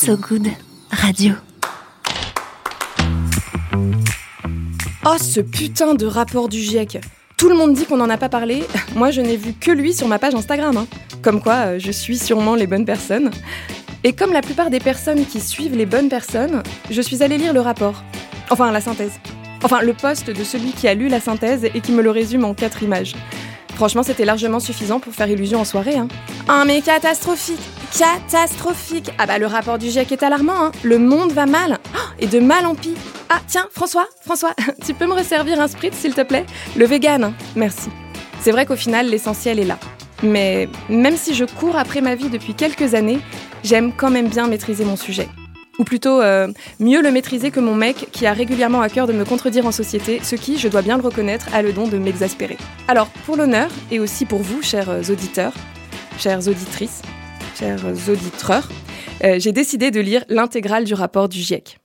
So Good Radio. Oh, ce putain de rapport du GIEC Tout le monde dit qu'on n'en a pas parlé. Moi, je n'ai vu que lui sur ma page Instagram. hein. Comme quoi, euh, je suis sûrement les bonnes personnes. Et comme la plupart des personnes qui suivent les bonnes personnes, je suis allée lire le rapport. Enfin, la synthèse. Enfin, le poste de celui qui a lu la synthèse et qui me le résume en quatre images. Franchement, c'était largement suffisant pour faire illusion en soirée. Hein. Ah, mais catastrophique Catastrophique Ah bah le rapport du GIEC est alarmant, hein. Le monde va mal Oh, Et de mal en pis Ah, tiens, François, François, tu peux me resservir un spritz, s'il te plaît? Le vegan, hein. merci. C'est vrai qu'au final, l'essentiel est là. Mais même si je cours après ma vie depuis quelques années, j'aime quand même bien maîtriser mon sujet. Ou plutôt, euh, mieux le maîtriser que mon mec qui a régulièrement à cœur de me contredire en société, ce qui, je dois bien le reconnaître, a le don de m'exaspérer. Alors, pour l'honneur, et aussi pour vous, chers euh, auditeurs, chères auditrices, chers auditeurs, euh, j'ai décidé de lire l'intégrale du rapport du GIEC.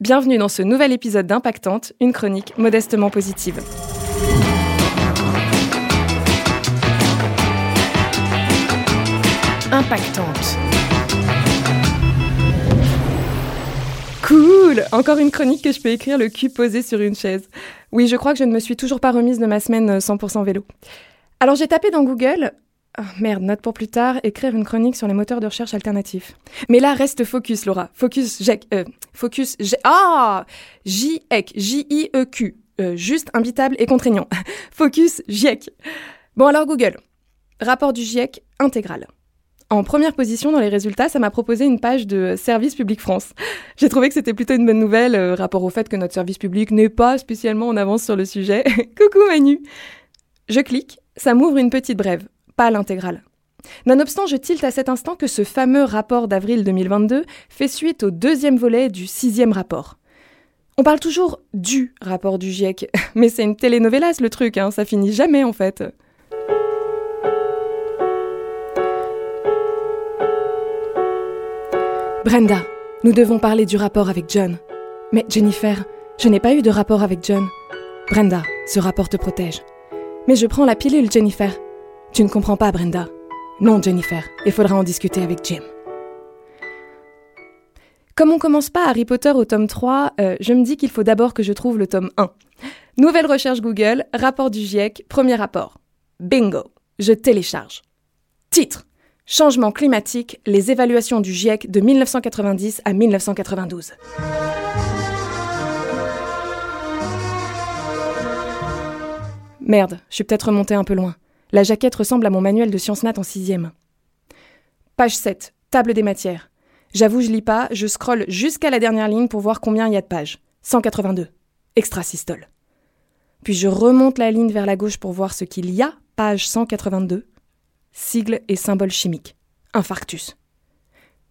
Bienvenue dans ce nouvel épisode d'Impactante, une chronique modestement positive. Impactante. Cool Encore une chronique que je peux écrire le cul posé sur une chaise. Oui, je crois que je ne me suis toujours pas remise de ma semaine euh, 100% vélo. Alors j'ai tapé dans Google... Oh, merde, note pour plus tard, écrire une chronique sur les moteurs de recherche alternatifs. Mais là, reste focus, Laura. Focus, GIEC, euh, focus, G- ah J-E-C, J-I-E-Q. Euh, juste, imbitable et contraignant. focus, GIEC. Bon alors Google. Rapport du GIEC intégral. En première position dans les résultats, ça m'a proposé une page de Service Public France. J'ai trouvé que c'était plutôt une bonne nouvelle, euh, rapport au fait que notre service public n'est pas spécialement en avance sur le sujet. Coucou Manu Je clique, ça m'ouvre une petite brève, pas l'intégrale. Nonobstant, je tilte à cet instant que ce fameux rapport d'avril 2022 fait suite au deuxième volet du sixième rapport. On parle toujours du rapport du GIEC, mais c'est une télénovelas le truc, hein, ça finit jamais en fait. Brenda, nous devons parler du rapport avec John. Mais Jennifer, je n'ai pas eu de rapport avec John. Brenda, ce rapport te protège. Mais je prends la pilule, Jennifer. Tu ne comprends pas, Brenda. Non, Jennifer, il faudra en discuter avec Jim. Comme on commence pas Harry Potter au tome 3, euh, je me dis qu'il faut d'abord que je trouve le tome 1. Nouvelle recherche Google, rapport du GIEC, premier rapport. Bingo, je télécharge. Titre Changement climatique, les évaluations du GIEC de 1990 à 1992. Merde, je suis peut-être remontée un peu loin. La jaquette ressemble à mon manuel de sciences nat en sixième. Page 7, table des matières. J'avoue, je lis pas, je scrolle jusqu'à la dernière ligne pour voir combien il y a de pages. 182. Extrasystole. Puis je remonte la ligne vers la gauche pour voir ce qu'il y a, page 182 sigles et symboles chimiques. Infarctus.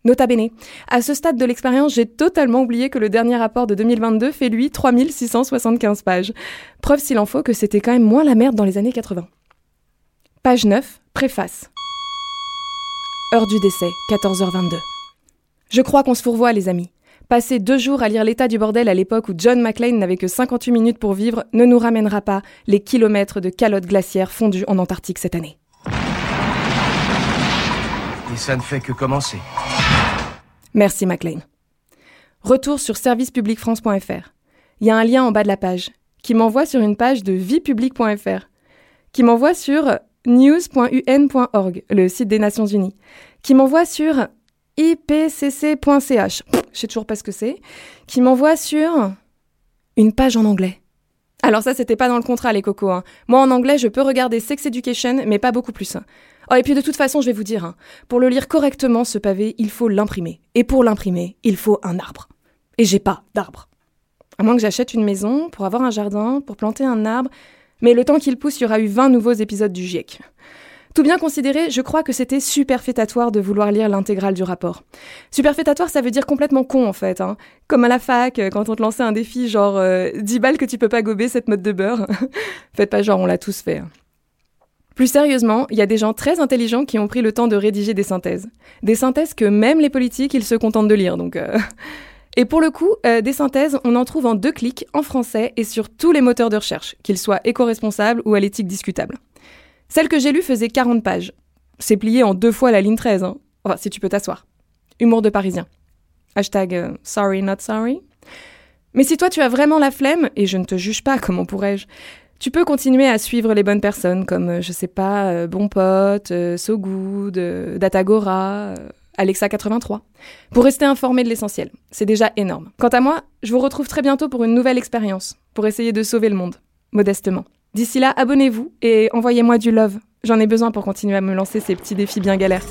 Nota bene, à ce stade de l'expérience, j'ai totalement oublié que le dernier rapport de 2022 fait lui 3675 pages. Preuve s'il en faut que c'était quand même moins la merde dans les années 80. Page 9, préface. Heure du décès, 14h22. Je crois qu'on se fourvoie, les amis. Passer deux jours à lire l'état du bordel à l'époque où John McClane n'avait que 58 minutes pour vivre ne nous ramènera pas les kilomètres de calottes glaciaires fondues en Antarctique cette année. Et ça ne fait que commencer. Merci McLean. Retour sur servicepublicfrance.fr. Il y a un lien en bas de la page qui m'envoie sur une page de viepublic.fr, qui m'envoie sur news.un.org, le site des Nations Unies, qui m'envoie sur ipcc.ch, je sais toujours pas ce que c'est, qui m'envoie sur une page en anglais. Alors ça, c'était pas dans le contrat, les cocos. hein. Moi, en anglais, je peux regarder Sex Education, mais pas beaucoup plus. Oh, et puis de toute façon, je vais vous dire, hein, pour le lire correctement, ce pavé, il faut l'imprimer. Et pour l'imprimer, il faut un arbre. Et j'ai pas d'arbre. À moins que j'achète une maison, pour avoir un jardin, pour planter un arbre. Mais le temps qu'il pousse, il y aura eu 20 nouveaux épisodes du GIEC. Tout bien considéré, je crois que c'était superfétatoire de vouloir lire l'intégrale du rapport. Superfétatoire, ça veut dire complètement con en fait. Hein. Comme à la fac, euh, quand on te lançait un défi genre euh, 10 balles que tu peux pas gober cette mode de beurre. Faites pas genre, on l'a tous fait. hein. Plus sérieusement, il y a des gens très intelligents qui ont pris le temps de rédiger des synthèses. Des synthèses que même les politiques, ils se contentent de lire, donc... euh. Et pour le coup, euh, des synthèses, on en trouve en deux clics, en français et sur tous les moteurs de recherche, qu'ils soient éco-responsables ou à l'éthique discutable. Celle que j'ai lue faisait 40 pages. C'est plié en deux fois la ligne 13, hein. Enfin, si tu peux t'asseoir. Humour de parisien. Hashtag euh, sorry not sorry. Mais si toi tu as vraiment la flemme, et je ne te juge pas, comment pourrais-je, tu peux continuer à suivre les bonnes personnes comme, euh, je sais pas, euh, Bon Pote, So Good, Datagora, Alexa83, pour rester informé de l'essentiel. C'est déjà énorme. Quant à moi, je vous retrouve très bientôt pour une nouvelle expérience, pour essayer de sauver le monde, modestement. D'ici là, abonnez-vous et envoyez-moi du love. J'en ai besoin pour continuer à me lancer ces petits défis bien galères.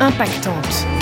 Impactante.